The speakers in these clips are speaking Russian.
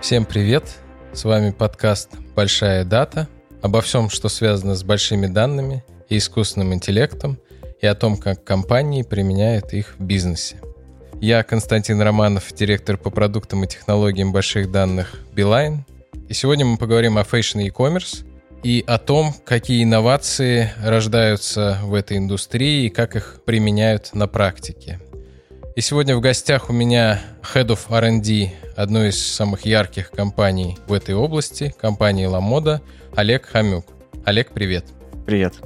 Всем привет! С вами подкаст «Большая дата» обо всем, что связано с большими данными и искусственным интеллектом, и о том, как компании применяют их в бизнесе. Я Константин Романов, директор по продуктам и технологиям больших данных Beeline. И сегодня мы поговорим о fashion e-commerce и о том, какие инновации рождаются в этой индустрии и как их применяют на практике. И сегодня в гостях у меня Head of R&D одной из самых ярких компаний в этой области, компании LaModa, Олег Хамюк. Олег, привет. Привет.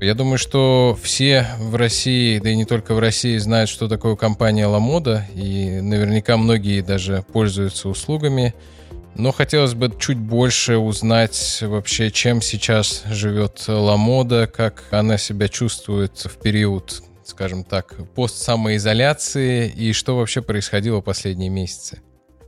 Я думаю, что все в России, да и не только в России, знают, что такое компания LaModa, и наверняка многие даже пользуются услугами. Но хотелось бы чуть больше узнать вообще, чем сейчас живет LaModa, как она себя чувствует в период скажем так, пост-самоизоляции и что вообще происходило последние месяцы?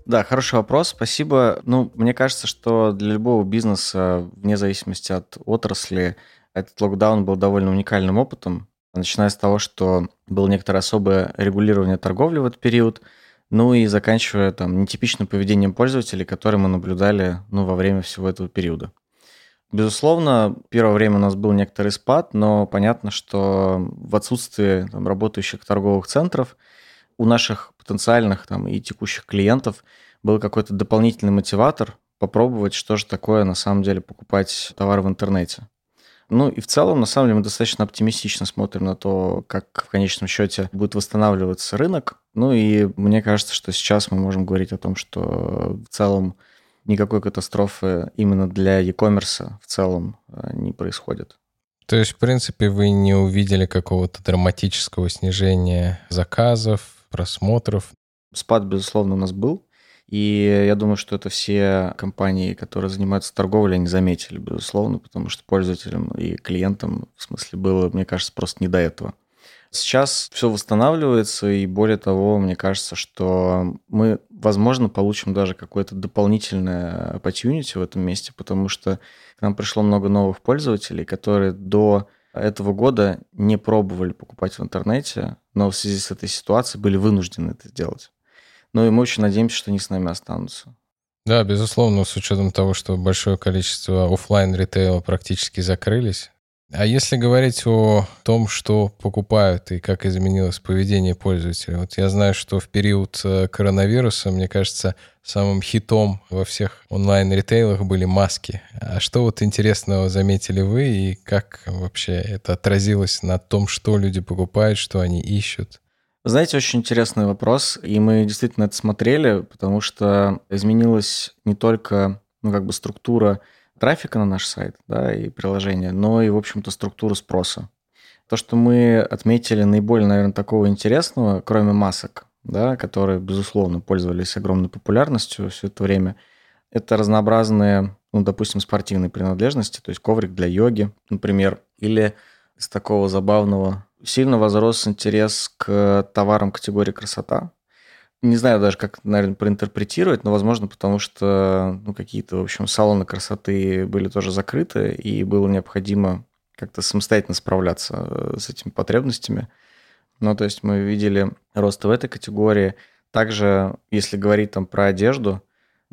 Да, хороший вопрос, спасибо. Ну, мне кажется, что для любого бизнеса, вне зависимости от отрасли, этот локдаун был довольно уникальным опытом, начиная с того, что было некоторое особое регулирование торговли в этот период, ну и заканчивая там нетипичным поведением пользователей, которые мы наблюдали ну, во время всего этого периода. Безусловно, первое время у нас был некоторый спад, но понятно, что в отсутствии там, работающих торговых центров у наших потенциальных там, и текущих клиентов был какой-то дополнительный мотиватор попробовать, что же такое на самом деле покупать товар в интернете. Ну и в целом, на самом деле, мы достаточно оптимистично смотрим на то, как в конечном счете будет восстанавливаться рынок. Ну и мне кажется, что сейчас мы можем говорить о том, что в целом никакой катастрофы именно для e-commerce в целом э, не происходит. То есть, в принципе, вы не увидели какого-то драматического снижения заказов, просмотров? Спад, безусловно, у нас был. И я думаю, что это все компании, которые занимаются торговлей, они заметили, безусловно, потому что пользователям и клиентам, в смысле, было, мне кажется, просто не до этого. Сейчас все восстанавливается, и более того, мне кажется, что мы, возможно, получим даже какое-то дополнительное opportunity в этом месте, потому что к нам пришло много новых пользователей, которые до этого года не пробовали покупать в интернете, но в связи с этой ситуацией были вынуждены это сделать. Ну и мы очень надеемся, что они с нами останутся. Да, безусловно, с учетом того, что большое количество офлайн ритейла практически закрылись, а если говорить о том, что покупают и как изменилось поведение пользователей, вот я знаю, что в период э, коронавируса, мне кажется, самым хитом во всех онлайн-ритейлах были маски. А что вот интересного заметили вы и как вообще это отразилось на том, что люди покупают, что они ищут? Знаете, очень интересный вопрос, и мы действительно это смотрели, потому что изменилась не только ну, как бы структура трафика на наш сайт да, и приложение, но и, в общем-то, структуру спроса. То, что мы отметили наиболее, наверное, такого интересного, кроме масок, да, которые, безусловно, пользовались огромной популярностью все это время, это разнообразные, ну, допустим, спортивные принадлежности, то есть коврик для йоги, например, или из такого забавного сильно возрос интерес к товарам категории красота, не знаю даже, как, наверное, проинтерпретировать, но, возможно, потому что ну, какие-то, в общем, салоны красоты были тоже закрыты, и было необходимо как-то самостоятельно справляться э, с этими потребностями. Ну, то есть мы видели рост в этой категории. Также, если говорить там про одежду,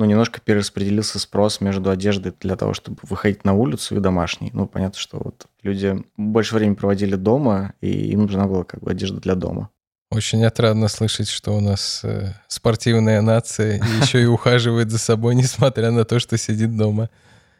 ну, немножко перераспределился спрос между одеждой для того, чтобы выходить на улицу и домашней. Ну, понятно, что вот люди больше времени проводили дома, и им нужна была как бы одежда для дома. Очень отрадно слышать, что у нас э, спортивная нация и еще и ухаживает за собой, несмотря на то, что сидит дома.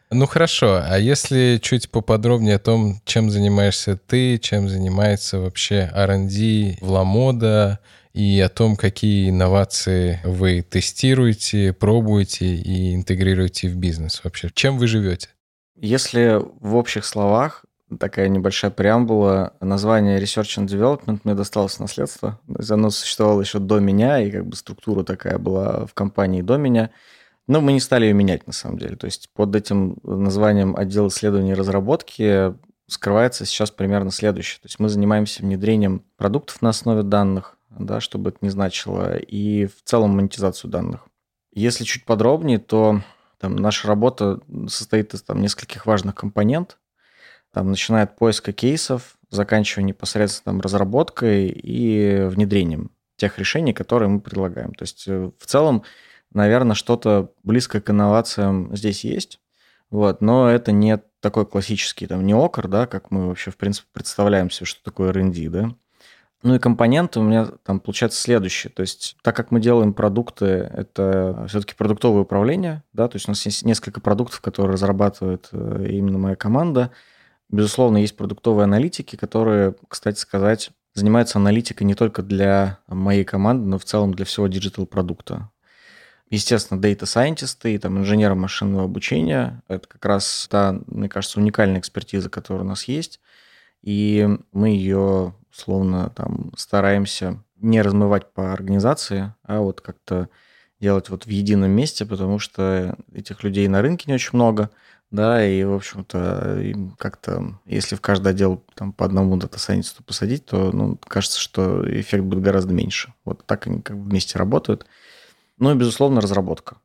Ну хорошо, а если чуть поподробнее о том, чем занимаешься ты, чем занимается вообще R&D в Ламода, и о том, какие инновации вы тестируете, пробуете и интегрируете в бизнес вообще. Чем вы живете? Если в общих словах, такая небольшая преамбула. Название Research and Development мне досталось наследство. Оно существовало еще до меня, и как бы структура такая была в компании до меня. Но мы не стали ее менять на самом деле. То есть под этим названием отдел исследований и разработки скрывается сейчас примерно следующее. То есть мы занимаемся внедрением продуктов на основе данных, да, чтобы это не значило, и в целом монетизацию данных. Если чуть подробнее, то там, наша работа состоит из там, нескольких важных компонентов. там, начиная от поиска кейсов, заканчивая непосредственно там, разработкой и внедрением тех решений, которые мы предлагаем. То есть э, в целом, наверное, что-то близкое к инновациям здесь есть, вот, но это не такой классический там не окр, да, как мы вообще в принципе представляем себе, что такое R&D, да. Ну и компоненты у меня там получается следующее. То есть, так как мы делаем продукты, это все-таки продуктовое управление, да, то есть у нас есть несколько продуктов, которые разрабатывает э, именно моя команда. Безусловно, есть продуктовые аналитики, которые, кстати сказать, занимаются аналитикой не только для моей команды, но в целом для всего digital-продукта. Естественно, дата-сайентисты и там, инженеры машинного обучения – это как раз та, мне кажется, уникальная экспертиза, которая у нас есть. И мы ее, словно, там, стараемся не размывать по организации, а вот как-то делать вот в едином месте, потому что этих людей на рынке не очень много – да, и, в общем-то, как-то, если в каждый отдел там, по одному дата-сайентисту посадить, то, ну, кажется, что эффект будет гораздо меньше. Вот так они как бы вместе работают. Ну и, безусловно, разработка.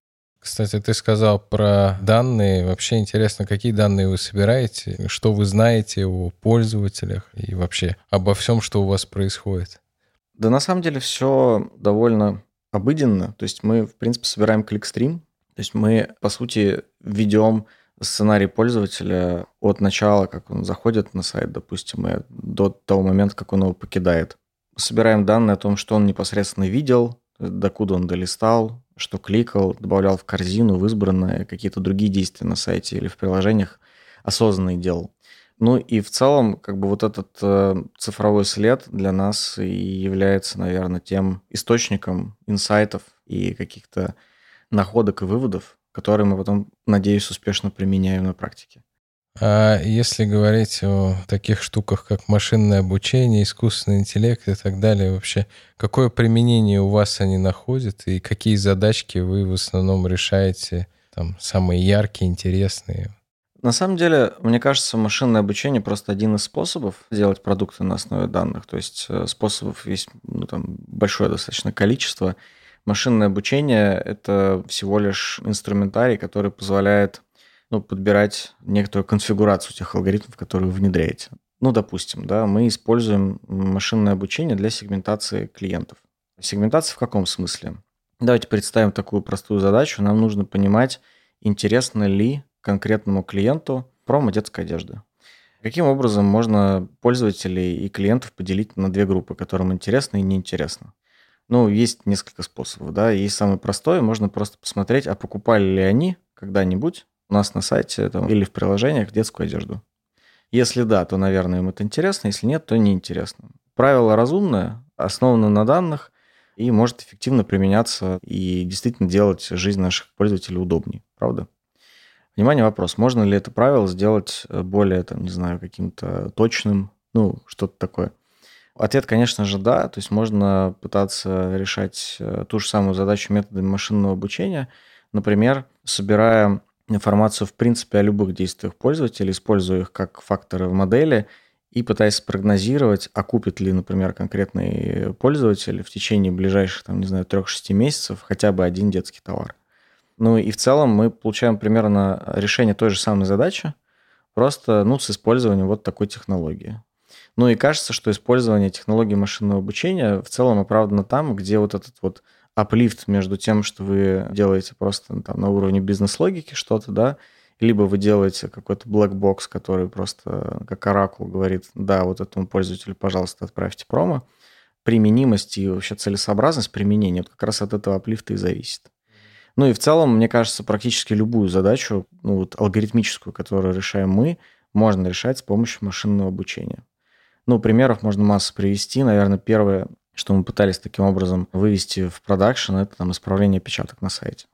Кстати, ты сказал про данные. Вообще интересно, какие данные вы собираете, что вы знаете о пользователях и вообще обо всем, что у вас происходит? Да на самом деле все довольно обыденно. То есть мы, в принципе, собираем кликстрим. То есть мы, по сути, ведем сценарий пользователя от начала, как он заходит на сайт, допустим, и до того момента, как он его покидает. Собираем данные о том, что он непосредственно видел, докуда он долистал, что кликал, добавлял в корзину, в избранное, какие-то другие действия на сайте или в приложениях осознанный делал. Ну и в целом, как бы вот этот э, цифровой след для нас и является, наверное, тем источником инсайтов и каких-то находок и выводов, которые мы потом, надеюсь, успешно применяем на практике. А если говорить о таких штуках, как машинное обучение, искусственный интеллект и так далее, вообще какое применение у вас они находят и какие задачки вы в основном решаете, там, самые яркие, интересные? На самом деле, мне кажется, машинное обучение просто один из способов делать продукты на основе данных. То есть э, способов есть ну, там, большое достаточно количество. Машинное обучение — это всего лишь инструментарий, который позволяет ну, подбирать некоторую конфигурацию тех алгоритмов, которые вы внедряете. Ну, допустим, да, мы используем машинное обучение для сегментации клиентов. Сегментация в каком смысле? Давайте представим такую простую задачу. Нам нужно понимать, интересно ли конкретному клиенту промо детской одежды. Каким образом можно пользователей и клиентов поделить на две группы, которым интересно и неинтересно? Ну, есть несколько способов, да. Есть самый простой, можно просто посмотреть, а покупали ли они когда-нибудь у нас на сайте там, или в приложениях детскую одежду. Если да, то, наверное, им это интересно, если нет, то неинтересно. Правило разумное, основано на данных и может эффективно применяться и действительно делать жизнь наших пользователей удобнее, правда? Внимание, вопрос, можно ли это правило сделать более, там, не знаю, каким-то точным, ну, что-то такое – Ответ, конечно же, да. То есть можно пытаться решать э, ту же самую задачу методами машинного обучения. Например, собирая информацию, в принципе, о любых действиях пользователя, используя их как факторы в модели и пытаясь спрогнозировать, а купит ли, например, конкретный пользователь в течение ближайших, там, не знаю, 3-6 месяцев хотя бы один детский товар. Ну и в целом мы получаем примерно решение той же самой задачи, просто ну, с использованием вот такой технологии. Ну и кажется, что использование технологий машинного обучения в целом оправдано там, где вот этот вот аплифт между тем, что вы делаете просто там, на уровне бизнес-логики что-то, да, либо вы делаете какой-то box, который просто как оракул говорит, да, вот этому пользователю, пожалуйста, отправьте промо, применимость и вообще целесообразность применения, вот как раз от этого аплифта и зависит. Ну и в целом, мне кажется, практически любую задачу, ну вот алгоритмическую, которую решаем мы, можно решать с помощью машинного обучения. Ну, примеров можно массу привести. Наверное, первое, что мы пытались таким образом вывести в продакшн, это там исправление опечаток на сайте.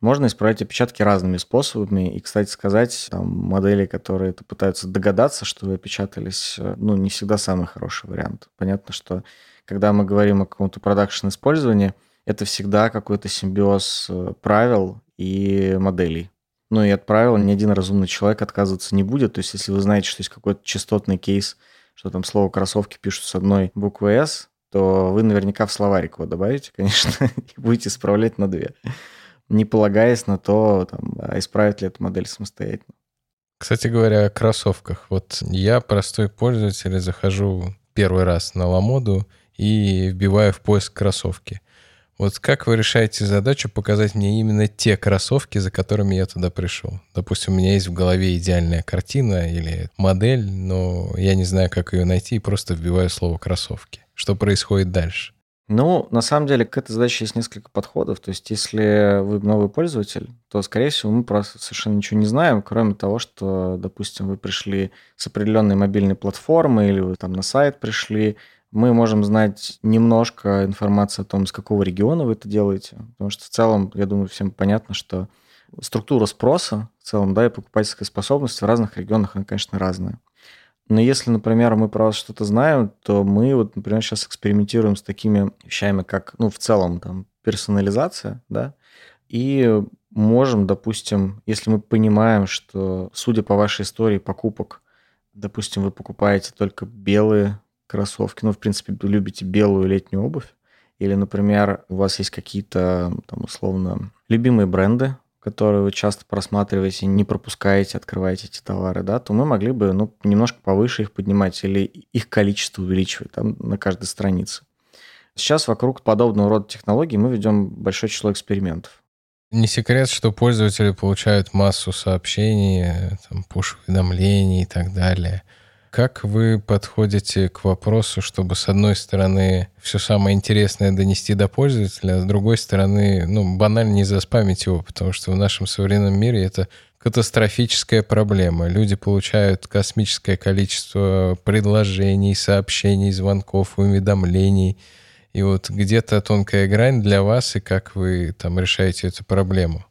Можно исправить опечатки разными способами. И, кстати сказать, там модели, которые это пытаются догадаться, что вы опечатались, ну, не всегда самый хороший вариант. Понятно, что когда мы говорим о каком-то продакшн использовании, это всегда какой-то симбиоз э, правил и моделей. Ну и от правил ни один разумный человек отказываться не будет. То есть если вы знаете, что есть какой-то частотный кейс – что там слово кроссовки пишут с одной буквы «С», то вы наверняка в словарик его добавите, конечно, и будете исправлять на две, не полагаясь на то, там, а исправит ли эту модель самостоятельно. Кстати говоря, о кроссовках. Вот я, простой пользователь, захожу первый раз на Ламоду и вбиваю в поиск кроссовки. Вот как вы решаете задачу показать мне именно те кроссовки, за которыми я туда пришел? Допустим, у меня есть в голове идеальная картина или модель, но я не знаю, как ее найти, и просто вбиваю слово «кроссовки». Что происходит дальше? Ну, на самом деле, к этой задаче есть несколько подходов. То есть, если вы новый пользователь, то, скорее всего, мы просто совершенно ничего не знаем, кроме того, что, допустим, вы пришли с определенной мобильной платформы или вы там на сайт пришли, мы можем знать немножко информации о том, с какого региона вы это делаете, потому что в целом, я думаю, всем понятно, что структура спроса в целом, да, и покупательская способность в разных регионах, она, конечно, разная. Но если, например, мы про вас что-то знаем, то мы вот, например, сейчас экспериментируем с такими вещами, как, ну, в целом, там, персонализация, да, и можем, допустим, если мы понимаем, что, судя по вашей истории покупок, допустим, вы покупаете только белые кроссовки, ну, в принципе, любите белую летнюю обувь, или, например, у вас есть какие-то, там, условно, любимые бренды, которые вы часто просматриваете, не пропускаете, открываете эти товары, да, то мы могли бы ну, немножко повыше их поднимать или их количество увеличивать там, на каждой странице. Сейчас вокруг подобного рода технологий мы ведем большое число экспериментов. Не секрет, что пользователи получают массу сообщений, там, пуш-уведомлений и так далее – как вы подходите к вопросу, чтобы, с одной стороны, все самое интересное донести до пользователя, а с другой стороны, ну, банально не заспамить его, потому что в нашем современном мире это катастрофическая проблема. Люди получают космическое количество предложений, сообщений, звонков, уведомлений. И вот где-то тонкая грань для вас, и как вы там решаете эту проблему?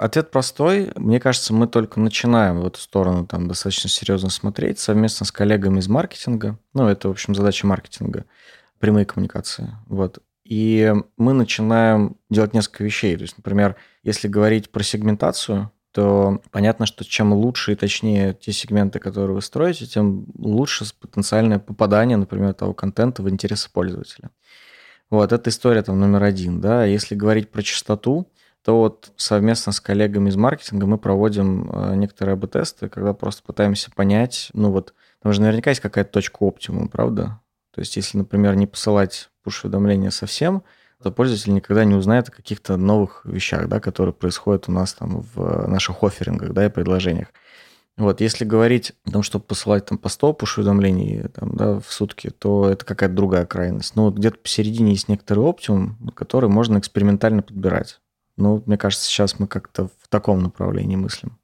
Ответ простой. Мне кажется, мы только начинаем в эту сторону там достаточно серьезно смотреть совместно с коллегами из маркетинга. Ну, это, в общем, задача маркетинга. Прямые коммуникации. Вот. И мы начинаем делать несколько вещей. То есть, например, если говорить про сегментацию, то понятно, что чем лучше и точнее те сегменты, которые вы строите, тем лучше потенциальное попадание, например, того контента в интересы пользователя. Вот, это история там номер один, да. Если говорить про частоту, то вот совместно с коллегами из маркетинга мы проводим э, некоторые АБ-тесты, когда просто пытаемся понять, ну вот, там же наверняка есть какая-то точка оптимума, правда? То есть если, например, не посылать push-уведомления совсем, то пользователь никогда не узнает о каких-то новых вещах, да, которые происходят у нас там в наших офферингах да, и предложениях. Вот, если говорить о том, чтобы посылать там по 100 push-уведомлений там, да, в сутки, то это какая-то другая крайность. Но вот где-то посередине есть некоторый оптимум, который можно экспериментально подбирать. Ну, мне кажется, сейчас мы как-то в таком направлении мыслим.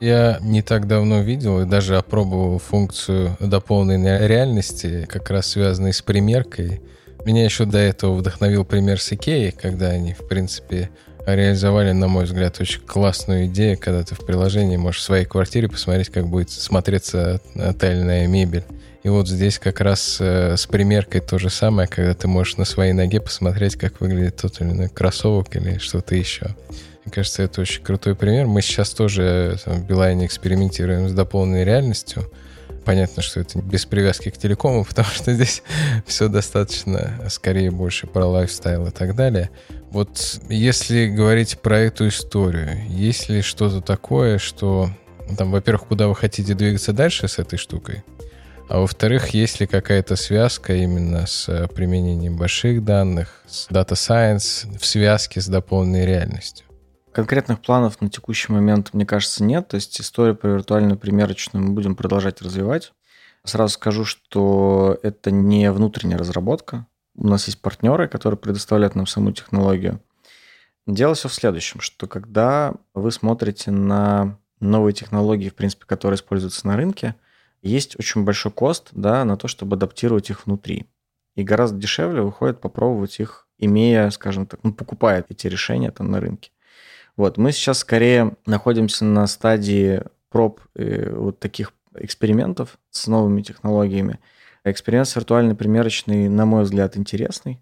Я не так давно видел и даже опробовал функцию дополненной реальности, как раз связанной с примеркой. Меня еще до этого вдохновил пример с Икеей, когда они, в принципе, реализовали, на мой взгляд, очень классную идею, когда ты в приложении можешь в своей квартире посмотреть, как будет смотреться отельная мебель. И вот здесь как раз э, с примеркой то же самое, когда ты можешь на своей ноге посмотреть, как выглядит тот или иной кроссовок или что-то еще. Мне кажется, это очень крутой пример. Мы сейчас тоже там, в Билайне экспериментируем с дополненной реальностью. Понятно, что это без привязки к телекому, потому что здесь все достаточно, скорее, больше про лайфстайл и так далее. Вот если говорить про эту историю, есть ли что-то такое, что там, во-первых, куда вы хотите двигаться дальше с этой штукой? А во-вторых, есть ли какая-то связка именно с э, применением больших данных, с Data Science в связке с дополненной реальностью? Конкретных планов на текущий момент, мне кажется, нет. То есть историю про виртуальную примерочную мы будем продолжать развивать. Сразу скажу, что это не внутренняя разработка. У нас есть партнеры, которые предоставляют нам саму технологию. Дело все в следующем, что когда вы смотрите на новые технологии, в принципе, которые используются на рынке – есть очень большой кост да, на то, чтобы адаптировать их внутри. И гораздо дешевле выходит попробовать их, имея, скажем так, ну, покупая эти решения там на рынке. Вот, мы сейчас скорее находимся на стадии проб вот таких экспериментов с новыми технологиями. Эксперимент с виртуальной примерочной, на мой взгляд, интересный,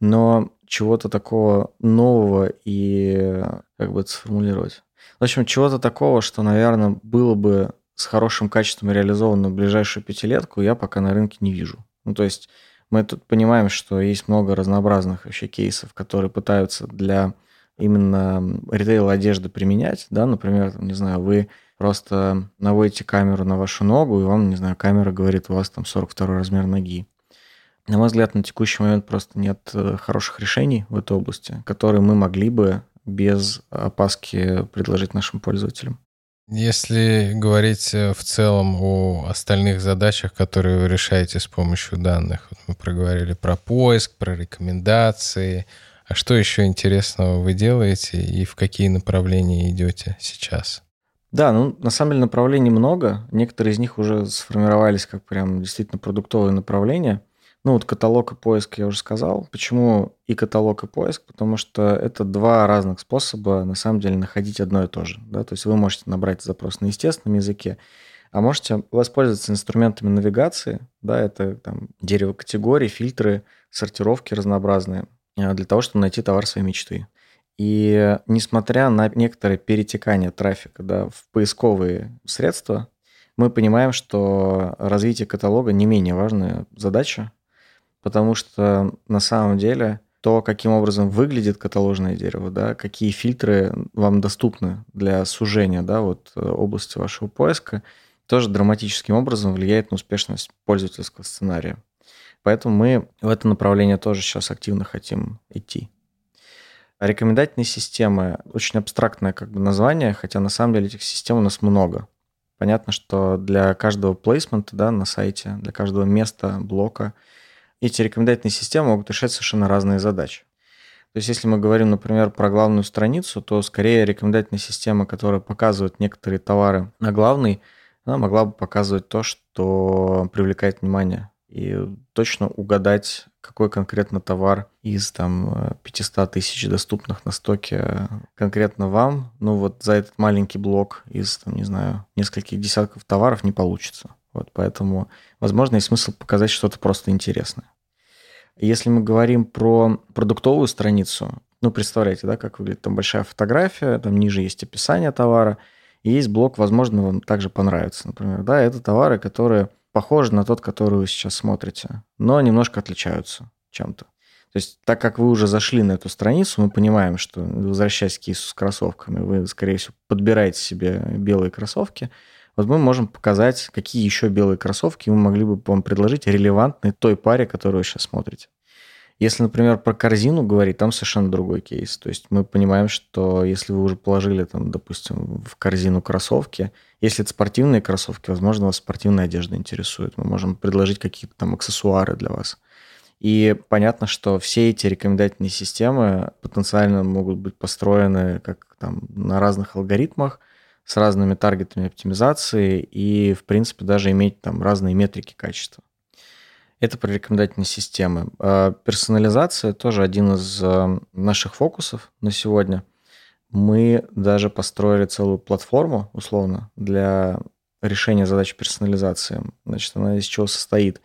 но чего-то такого нового и, как бы это сформулировать, в общем, чего-то такого, что, наверное, было бы с хорошим качеством реализовано в ближайшую пятилетку, я пока на рынке не вижу. Ну, то есть мы тут понимаем, что есть много разнообразных вообще кейсов, которые пытаются для именно ритейл одежды применять, да, например, там, не знаю, вы просто наводите камеру на вашу ногу, и вам, не знаю, камера говорит, у вас там 42 размер ноги. На мой взгляд, на текущий момент просто нет э, хороших решений в этой области, которые мы могли бы без опаски предложить нашим пользователям. Если говорить э, в целом о остальных задачах, которые вы решаете с помощью данных, вот мы проговорили про поиск, про рекомендации, а что еще интересного вы делаете и в какие направления идете сейчас? Да, ну на самом деле направлений много. Некоторые из них уже сформировались как прям действительно продуктовые направления. Ну вот каталог и поиск я уже сказал. Почему и каталог, и поиск? Потому что это два разных способа на самом деле находить одно и то же. Да? То есть вы можете набрать запрос на естественном языке, а можете воспользоваться инструментами навигации, да, это там дерево категорий, фильтры, сортировки разнообразные, для того, чтобы найти товар своей мечты. И несмотря на некоторое перетекание трафика да, в поисковые средства, мы понимаем, что развитие каталога не менее важная задача, потому что на самом деле то, каким образом выглядит каталожное дерево, да, какие фильтры вам доступны для сужения да, вот, э, области вашего поиска, тоже драматическим образом влияет на успешность пользовательского сценария. Поэтому мы в это направление тоже сейчас активно хотим идти. Рекомендательные системы – очень абстрактное как бы название, хотя на самом деле этих систем у нас много. Понятно, что для каждого плейсмента да, на сайте, для каждого места, блока эти рекомендательные системы могут решать совершенно разные задачи. То есть если мы говорим, например, про главную страницу, то скорее рекомендательная система, которая показывает некоторые товары на главной, она могла бы показывать то, что привлекает внимание и точно угадать, какой конкретно товар из там 500 тысяч доступных на стоке конкретно вам, ну вот за этот маленький блок из, там, не знаю, нескольких десятков товаров не получится. Вот поэтому, возможно, есть смысл показать что-то просто интересное. Если мы говорим про продуктовую страницу, ну, представляете, да, как выглядит там большая фотография, там ниже есть описание товара, и есть блок, возможно, вам также понравится. Например, да, это товары, которые похожи на тот, который вы сейчас смотрите, но немножко отличаются чем-то. То есть, так как вы уже зашли на эту страницу, мы понимаем, что, возвращаясь к кейсу с кроссовками, вы, скорее всего, подбираете себе белые кроссовки, вот мы можем показать, какие еще белые кроссовки мы могли бы вам предложить релевантные той паре, которую вы сейчас смотрите. Если, например, про корзину говорить, там совершенно другой кейс. То есть мы понимаем, что если вы уже положили, там, допустим, в корзину кроссовки, если это спортивные кроссовки, возможно, вас спортивная одежда интересует. Мы можем предложить какие-то там аксессуары для вас. И понятно, что все эти рекомендательные системы потенциально могут быть построены как там на разных алгоритмах, с разными таргетами оптимизации и, в принципе, даже иметь там разные метрики качества. Это про рекомендательные системы. А персонализация тоже один из э, наших фокусов на сегодня. Мы даже построили целую платформу, условно, для решения задач персонализации. Значит, она из чего состоит?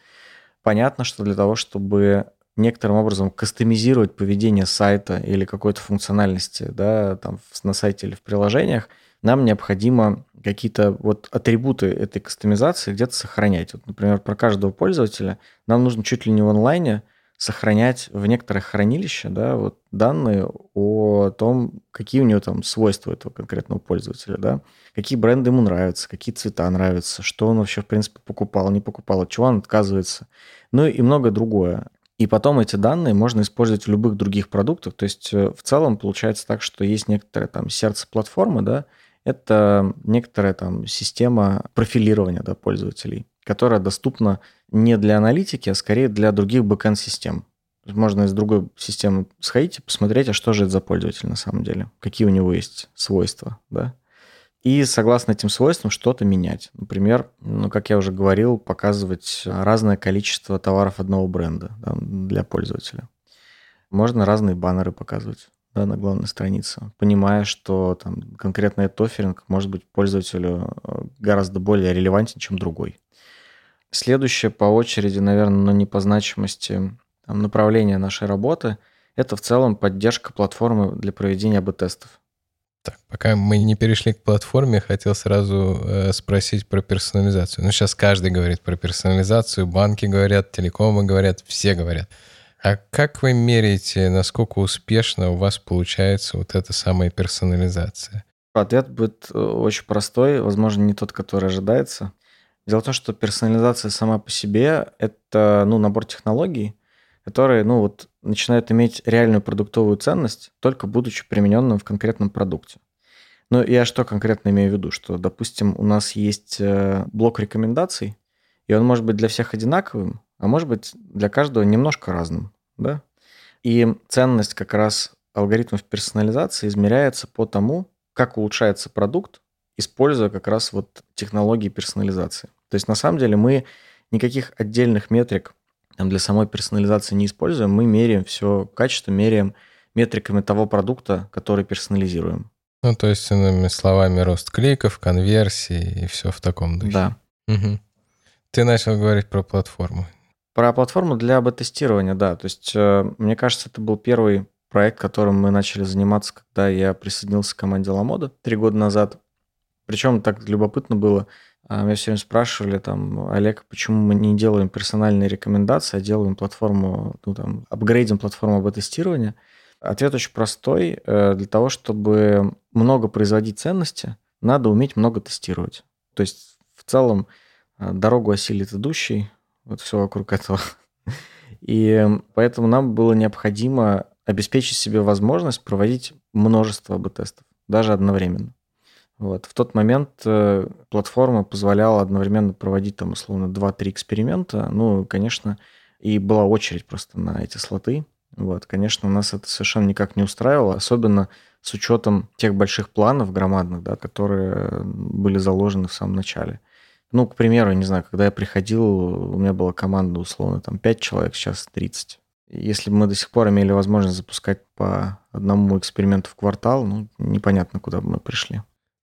Понятно, что для того, чтобы некоторым образом кастомизировать поведение сайта или какой-то функциональности да, там, на сайте или в приложениях, нам необходимо какие-то вот атрибуты этой кастомизации где-то сохранять. Вот, например, про каждого пользователя нам нужно чуть ли не в онлайне сохранять в некоторых хранилищах да, вот данные о том, какие у него там свойства этого конкретного пользователя, да, какие бренды ему нравятся, какие цвета нравятся, что он вообще, в принципе, покупал, не покупал, от чего он отказывается, ну и многое другое. И потом эти данные можно использовать в любых других продуктах. То есть э, в целом получается так, что есть некоторое там сердце платформы, да, это некоторая там система профилирования да, пользователей, которая доступна не для аналитики, а скорее для других бэкэнд-систем. Можно из другой системы сходить и посмотреть, а что же это за пользователь на самом деле, какие у него есть свойства, да. И согласно этим свойствам что-то менять. Например, ну, как я уже говорил, показывать разное количество товаров одного бренда да, для пользователя. Можно разные баннеры показывать да, на главной странице, понимая, что там конкретно этот офферинг может быть пользователю э, гораздо более релевантен, чем другой. Следующее по очереди, наверное, но не по значимости там, направление нашей работы, это в целом поддержка платформы для проведения АБ-тестов. Так, пока мы не перешли к платформе, хотел сразу э, спросить про персонализацию. Ну, сейчас каждый говорит про персонализацию, банки говорят, телекомы говорят, все говорят. А как вы меряете, насколько успешно у вас получается вот эта самая персонализация? Ответ будет э, очень простой, возможно, не тот, который ожидается. Дело в том, что персонализация сама по себе – это ну, набор технологий, которые ну, вот, начинают иметь реальную продуктовую ценность, только будучи примененным в конкретном продукте. Ну, я что конкретно имею в виду? Что, допустим, у нас есть э, блок рекомендаций, и он может быть для всех одинаковым, а может быть для каждого немножко разным, да? И ценность как раз алгоритмов персонализации измеряется по тому, как улучшается продукт, используя как раз вот технологии персонализации. То есть на самом деле мы никаких отдельных метрик там, для самой персонализации не используем, мы меряем все качество, меряем метриками того продукта, который персонализируем. Ну, то есть, иными словами, рост кликов, конверсии и все в таком духе. Да. Угу. Ты начал говорить про платформу. Про платформу для бета-тестирования, да. То есть, э, мне кажется, это был первый проект, которым мы начали заниматься, когда я присоединился к команде Ламода три года назад. Причем так любопытно было. А, меня все время спрашивали, там, Олег, почему мы не делаем персональные рекомендации, а делаем платформу, ну, там, апгрейдим платформу бета-тестирования. Ответ очень простой. Э, для того, чтобы много производить ценности, надо уметь много тестировать. То есть в целом э, дорогу осилит идущий, вот все вокруг этого. И поэтому нам было необходимо обеспечить себе возможность проводить множество АБ-тестов, даже одновременно. Вот. В тот момент э, платформа позволяла одновременно проводить там условно 2-3 эксперимента. Ну, конечно, и была очередь просто на эти слоты. Вот, конечно, нас это совершенно никак не устраивало, особенно с учетом тех больших планов громадных, да, которые были заложены в самом начале. Ну, к примеру, не знаю, когда я приходил, у меня была команда условно там 5 человек, сейчас 30. Если бы мы до сих пор имели возможность запускать по одному эксперименту в квартал, ну, непонятно, куда бы мы пришли.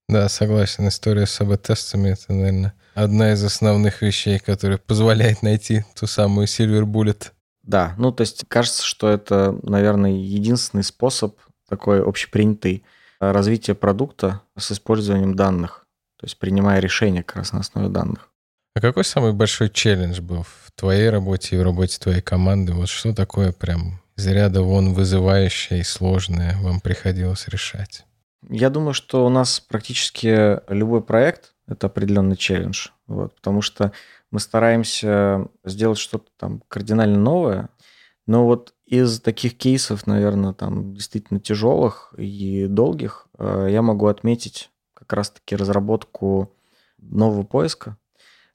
Да, согласен. История с АБ-тестами — это, наверное, одна из основных вещей, которая позволяет найти ту самую Silver Bullet. Да, ну то есть кажется, что это, наверное, единственный способ такой общепринятый э, развития продукта с использованием данных, то есть принимая решения как раз на основе данных. А какой самый большой челлендж был в твоей работе и в работе твоей команды? Вот что такое прям из ряда вон вызывающее и сложное вам приходилось решать? Я думаю, что у нас практически любой проект — это определенный челлендж, вот, потому что мы стараемся сделать что-то там кардинально новое, но вот из таких кейсов, наверное, там действительно тяжелых и долгих, э, я могу отметить как раз-таки разработку нового поиска.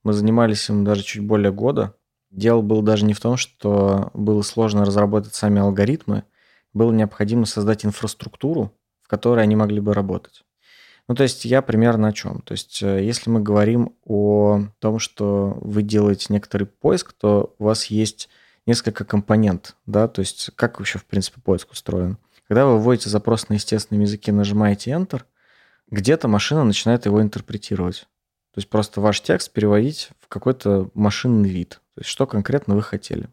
Мы занимались им даже чуть более года. Дело было даже не в том, что было сложно разработать сами алгоритмы, было необходимо создать инфраструктуру, в которой они могли бы работать. Ну, то есть я примерно о чем? То есть э, если мы говорим о том, что вы делаете некоторый поиск, то у вас есть несколько компонент, да, то есть как вообще, в принципе, поиск устроен. Когда вы вводите запрос на естественном языке, нажимаете Enter, где-то машина начинает его интерпретировать. То есть просто ваш текст переводить в какой-то машинный вид. То есть что конкретно вы хотели.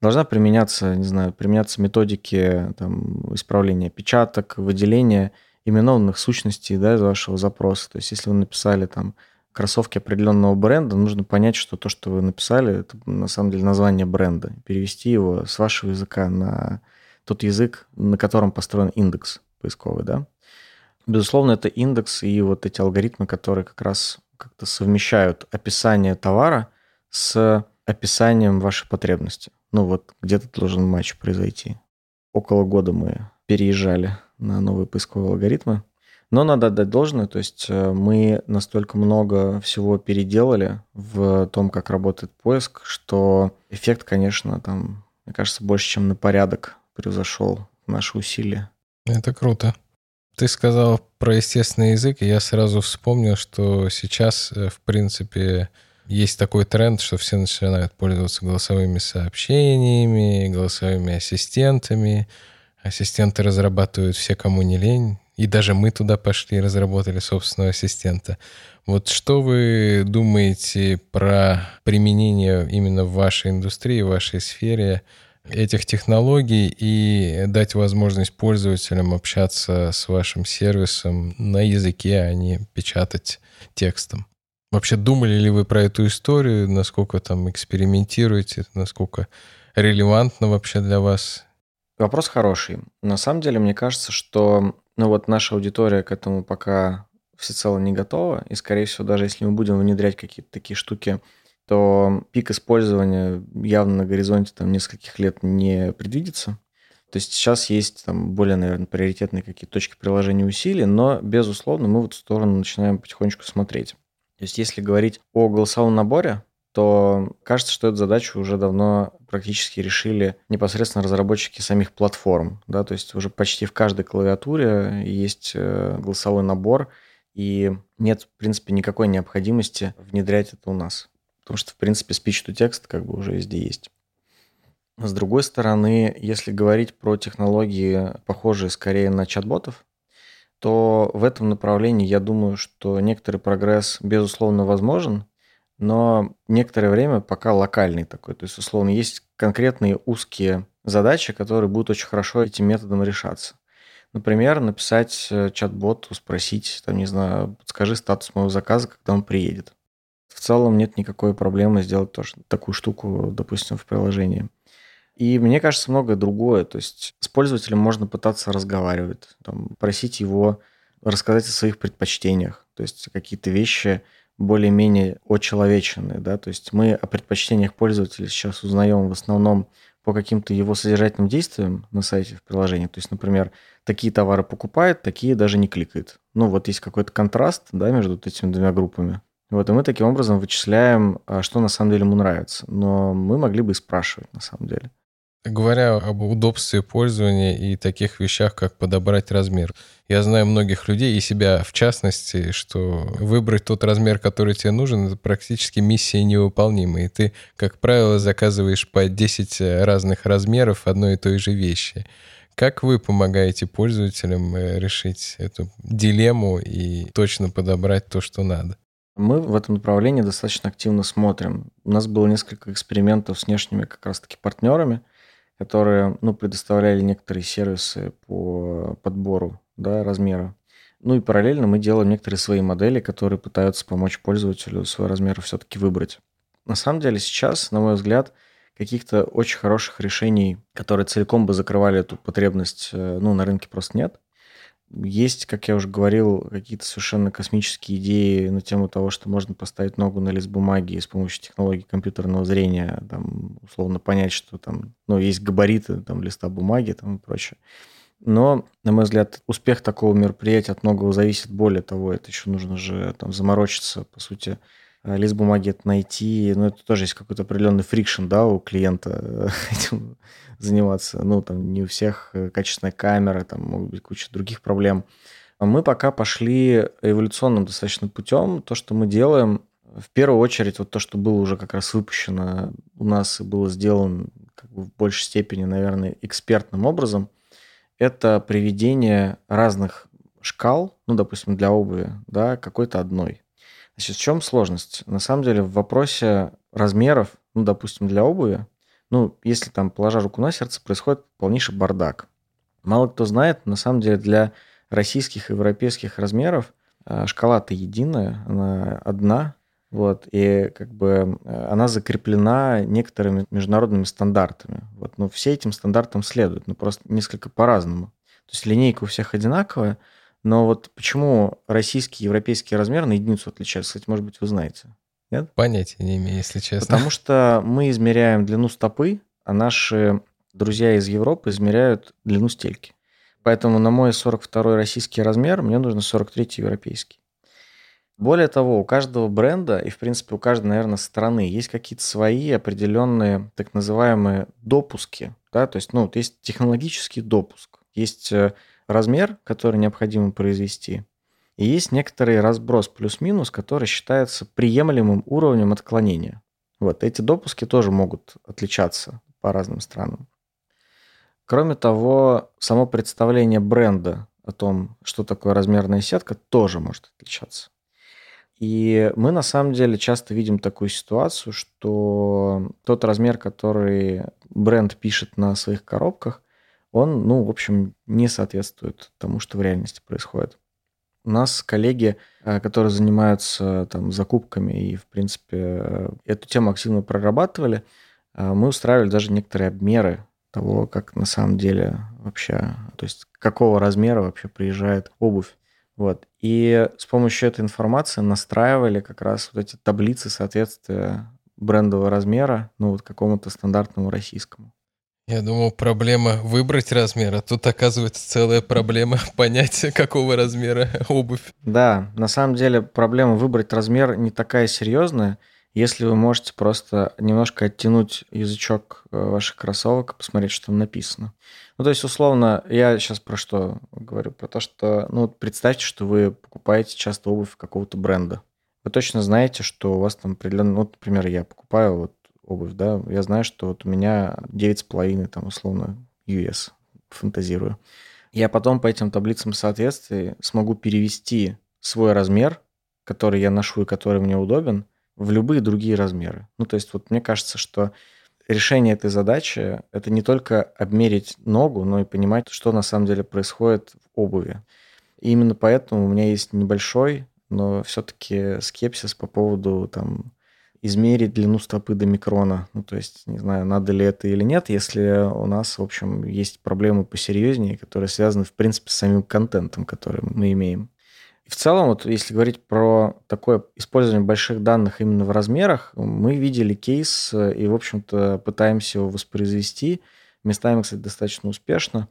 Должна применяться, не знаю, применяться методики там, исправления печаток, выделения именованных сущностей да, из вашего запроса. То есть если вы написали там кроссовки определенного бренда, нужно понять, что то, что вы написали, это на самом деле название бренда. Перевести его с вашего языка на тот язык, на котором построен индекс поисковый, да. Безусловно, это индекс и вот эти алгоритмы, которые как раз как-то совмещают описание товара с описанием вашей потребности. Ну вот где-то должен матч произойти. Около года мы переезжали на новые поисковые алгоритмы. Но надо отдать должное, то есть э, мы настолько много всего переделали в том, как работает поиск, что эффект, конечно, там, мне кажется, больше, чем на порядок превзошел наши усилия. Это круто. Ты сказал про естественный язык, и я сразу вспомнил, что сейчас, э, в принципе, есть такой тренд, что все начинают пользоваться голосовыми сообщениями, голосовыми ассистентами, Ассистенты разрабатывают все, кому не лень. И даже мы туда пошли и разработали собственного ассистента. Вот что вы думаете про применение именно в вашей индустрии, в вашей сфере этих технологий и дать возможность пользователям общаться с вашим сервисом на языке, а не печатать текстом? Вообще думали ли вы про эту историю, насколько там экспериментируете, насколько релевантно вообще для вас? Вопрос хороший. На самом деле, мне кажется, что ну вот наша аудитория к этому пока всецело не готова, и, скорее всего, даже если мы будем внедрять какие-то такие штуки, то пик использования явно на горизонте там нескольких лет не предвидится. То есть сейчас есть там более, наверное, приоритетные какие-то точки приложения усилий, но, безусловно, мы в эту сторону начинаем потихонечку смотреть. То есть если говорить о голосовом наборе, то кажется, что эту задачу уже давно практически решили непосредственно разработчики самих платформ. Да? То есть уже почти в каждой клавиатуре есть э, голосовой набор, и нет, в принципе, никакой необходимости внедрять это у нас. Потому что, в принципе, speech-to-text как бы уже везде есть. С другой стороны, если говорить про технологии, похожие скорее на чат-ботов, то в этом направлении я думаю, что некоторый прогресс, безусловно, возможен, но некоторое время пока локальный такой. То есть, условно, есть конкретные узкие задачи, которые будут очень хорошо этим методом решаться. Например, написать э, чат-боту, спросить, там, не знаю, подскажи статус моего заказа, когда он приедет. В целом нет никакой проблемы сделать тоже такую штуку, допустим, в приложении. И мне кажется, многое другое. То есть с пользователем можно пытаться разговаривать, там, просить его рассказать о своих предпочтениях. То есть какие-то вещи более-менее очеловеченные. Да? То есть мы о предпочтениях пользователя сейчас узнаем в основном по каким-то его содержательным действиям на сайте в приложении. То есть, например, такие товары покупает, такие даже не кликает. Ну, вот есть какой-то контраст да, между этими двумя группами. Вот, и мы таким образом вычисляем, а, что на самом деле ему нравится. Но мы могли бы и спрашивать, на самом деле. Говоря об удобстве пользования и таких вещах, как подобрать размер. Я знаю многих людей, и себя в частности, что выбрать тот размер, который тебе нужен, это практически миссия невыполнимая. И ты, как правило, заказываешь по 10 разных размеров одной и той же вещи. Как вы помогаете пользователям э, решить эту дилемму и точно подобрать то, что надо? Мы в этом направлении достаточно активно смотрим. У нас было несколько экспериментов с внешними как раз-таки партнерами – которые ну, предоставляли некоторые сервисы по подбору да, размера. Ну и параллельно мы делаем некоторые свои модели, которые пытаются помочь пользователю свой размер все-таки выбрать. На самом деле сейчас, на мой взгляд, каких-то очень хороших решений, которые целиком бы закрывали эту потребность, э, ну, на рынке просто нет. Есть, как я уже говорил, какие-то совершенно космические идеи на тему того, что можно поставить ногу на лист бумаги и с помощью технологий компьютерного зрения, там, условно понять, что там, ну, есть габариты там, листа бумаги там, и прочее. Но, на мой взгляд, успех такого мероприятия от многого зависит. Более того, это еще нужно же там заморочиться, по сути, лист бумаги это найти, ну, это тоже есть какой-то определенный фрикшн, да, у клиента этим заниматься. Ну, там не у всех э, качественная камера, там могут быть куча других проблем. А мы пока пошли эволюционным достаточно путем. То, что мы делаем, в первую очередь, вот то, что было уже как раз выпущено у нас и было сделано как бы в большей степени, наверное, экспертным образом, это приведение разных шкал, ну, допустим, для обуви, да, какой-то одной. Значит, в чем сложность? На самом деле в вопросе размеров, ну, допустим, для обуви, ну, если там, положа руку на сердце, происходит полнейший бардак. Мало кто знает, на самом деле для российских и европейских размеров э, шкала-то единая, она одна, вот, и как бы э, она закреплена некоторыми международными стандартами. Вот, но все этим стандартам следуют, но просто несколько по-разному. То есть линейка у всех одинаковая, но вот почему российский и европейский размер на единицу отличаются, кстати, может быть, вы знаете. Нет? Понятия не имею, если честно. Потому что мы измеряем длину стопы, а наши друзья из Европы измеряют длину стельки. Поэтому на мой 42 российский размер мне нужно 43 европейский. Более того, у каждого бренда и, в принципе, у каждой, наверное, страны есть какие-то свои определенные так называемые допуски. Да? То есть, ну, вот есть технологический допуск, есть э, размер, который необходимо произвести, и есть некоторый разброс плюс-минус, который считается приемлемым уровнем отклонения. Вот эти допуски тоже могут отличаться по разным странам. Кроме того, само представление бренда о том, что такое размерная сетка, тоже может отличаться. И мы на самом деле часто видим такую ситуацию, что тот размер, который бренд пишет на своих коробках, он, ну, в общем, не соответствует тому, что в реальности происходит. У нас коллеги, э, которые занимаются там закупками и, в принципе, эту тему активно прорабатывали, а, мы устраивали даже некоторые обмеры того, как на самом деле вообще, то есть какого размера вообще приезжает обувь. Вот. И с помощью этой информации настраивали как раз вот эти таблицы соответствия брендового размера, ну, вот какому-то стандартному российскому. Я думал, проблема выбрать размер, а тут оказывается целая проблема понять, какого размера обувь. Да, на самом деле проблема выбрать размер не такая серьезная, если вы можете просто немножко оттянуть язычок э, ваших кроссовок и посмотреть, что там написано. Ну, то есть, условно, я сейчас про что говорю? Про то, что, ну, представьте, что вы покупаете часто обувь какого-то бренда. Вы точно знаете, что у вас там определенно, ну, например, я покупаю вот обувь, да, я знаю, что вот у меня 9,5, там, условно, US, фантазирую. Я потом по этим таблицам соответствий смогу перевести свой размер, который я ношу и который мне удобен, в любые другие размеры. Ну, то есть вот мне кажется, что решение этой задачи – это не только обмерить ногу, но и понимать, что на самом деле происходит в обуви. И именно поэтому у меня есть небольшой, но все-таки скепсис по поводу там, измерить длину стопы до микрона. Ну, то есть, не знаю, надо ли это или нет, если у нас, в общем, есть проблемы посерьезнее, которые связаны, в принципе, с самим контентом, который мы имеем. В целом, вот если говорить про такое использование больших данных именно в размерах, мы видели кейс и, в общем-то, пытаемся его воспроизвести, местами, кстати, достаточно успешно,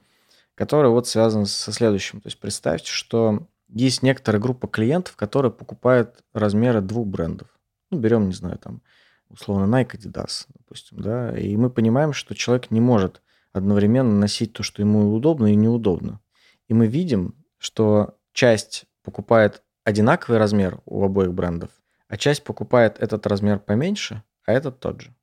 который вот связан со следующим. То есть представьте, что есть некоторая группа клиентов, которые покупают размеры двух брендов. Ну, берем, не знаю, там, условно, Nike, Adidas, допустим, да, и мы понимаем, что человек не может одновременно носить то, что ему удобно и неудобно. И мы видим, что часть покупает одинаковый размер у обоих брендов, а часть покупает этот размер поменьше, а этот тот же.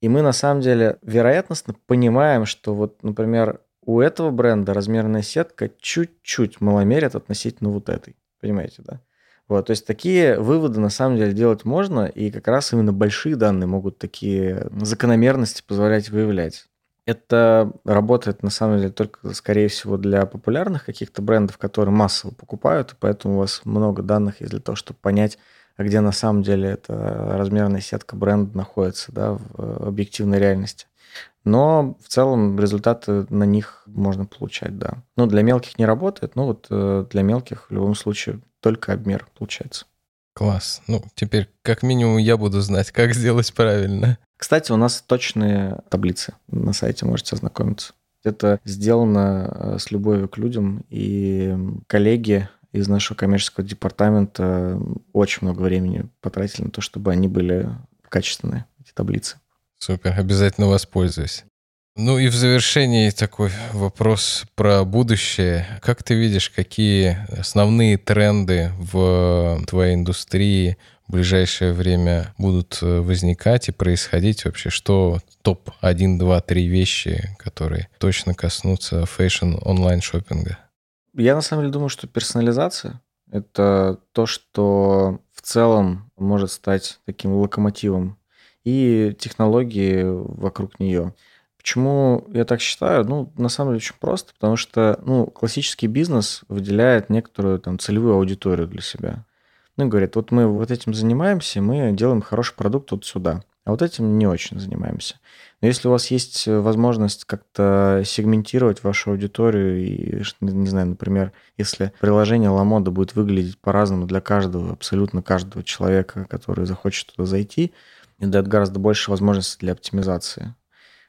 И мы на самом деле вероятностно понимаем, что вот, например, у этого бренда размерная сетка чуть-чуть маломерит относительно вот этой. Понимаете, да? Вот, то есть такие выводы на самом деле делать можно, и как раз именно большие данные могут такие закономерности позволять выявлять. Это работает на самом деле только, скорее всего, для популярных каких-то брендов, которые массово покупают, и поэтому у вас много данных есть для того, чтобы понять, а где на самом деле эта размерная сетка бренда находится да, в объективной реальности. Но в целом результаты на них можно получать, да. Но для мелких не работает, но вот э, для мелких в любом случае только обмер получается. Класс. Ну, теперь как минимум я буду знать, как сделать правильно. Кстати, у нас точные таблицы на сайте, можете ознакомиться. Это сделано э, с любовью к людям, и коллеги из нашего коммерческого департамента очень много времени потратили на то, чтобы они были качественные, эти таблицы. Супер, обязательно воспользуюсь. Ну и в завершении такой вопрос про будущее. Как ты видишь, какие основные тренды в твоей индустрии в ближайшее время будут э, возникать и происходить вообще? Что топ 1, 2, 3 вещи, которые точно коснутся fashion онлайн шопинга? Я на самом деле думаю, что персонализация — это то, что в целом может стать таким локомотивом и технологии вокруг нее. Почему я так считаю? Ну, на самом деле очень просто, потому что, ну, классический бизнес выделяет некоторую там целевую аудиторию для себя. Ну, говорит, вот мы вот этим занимаемся, мы делаем хороший продукт вот сюда, а вот этим не очень занимаемся. Но если у вас есть возможность как-то сегментировать вашу аудиторию и, не знаю, например, если приложение Ламода будет выглядеть по-разному для каждого, абсолютно каждого человека, который захочет туда зайти, и дает гораздо больше возможностей для оптимизации.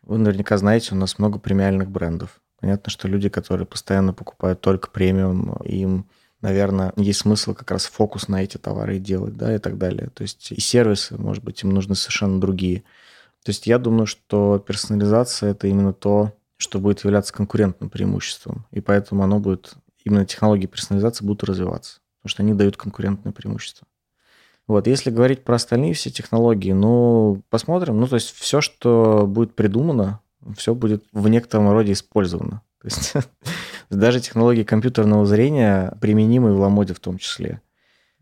Вы наверняка знаете, у нас много премиальных брендов. Понятно, что люди, которые постоянно покупают только премиум, им, наверное, есть смысл как раз фокус на эти товары делать, да, и так далее. То есть и сервисы, может быть, им нужны совершенно другие. То есть я думаю, что персонализация – это именно то, что будет являться конкурентным преимуществом. И поэтому оно будет, именно технологии персонализации будут развиваться, потому что они дают конкурентное преимущество. Вот, если говорить про остальные все технологии, ну, посмотрим. Ну, то есть все, что будет придумано, все будет в некотором роде использовано. То есть даже технологии компьютерного зрения применимы в Ламоде в том числе.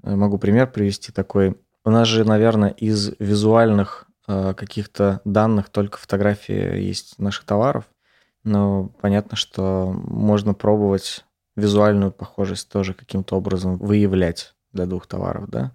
Могу пример привести такой. У нас же, наверное, из визуальных э, каких-то данных только фотографии есть наших товаров. Но понятно, что можно пробовать визуальную похожесть тоже каким-то образом выявлять для двух товаров, да.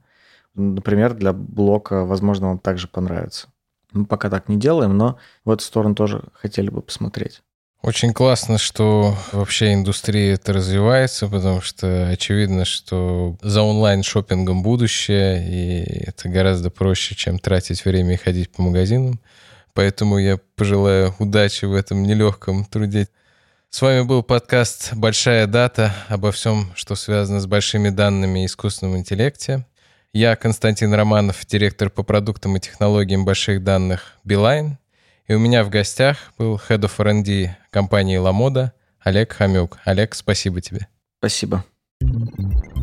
Например, для блока, возможно, вам также понравится. Мы пока так не делаем, но в эту сторону тоже хотели бы посмотреть. Очень классно, что вообще индустрия это развивается, потому что очевидно, что за онлайн шопингом будущее, и это гораздо проще, чем тратить время и ходить по магазинам. Поэтому я пожелаю удачи в этом нелегком труде. С вами был подкаст «Большая дата» обо всем, что связано с большими данными и искусственном интеллекте. Я Константин Романов, директор по продуктам и технологиям больших данных Билайн. И у меня в гостях был Head of R&D компании LaModa Олег Хамюк. Олег, спасибо тебе. Спасибо. thank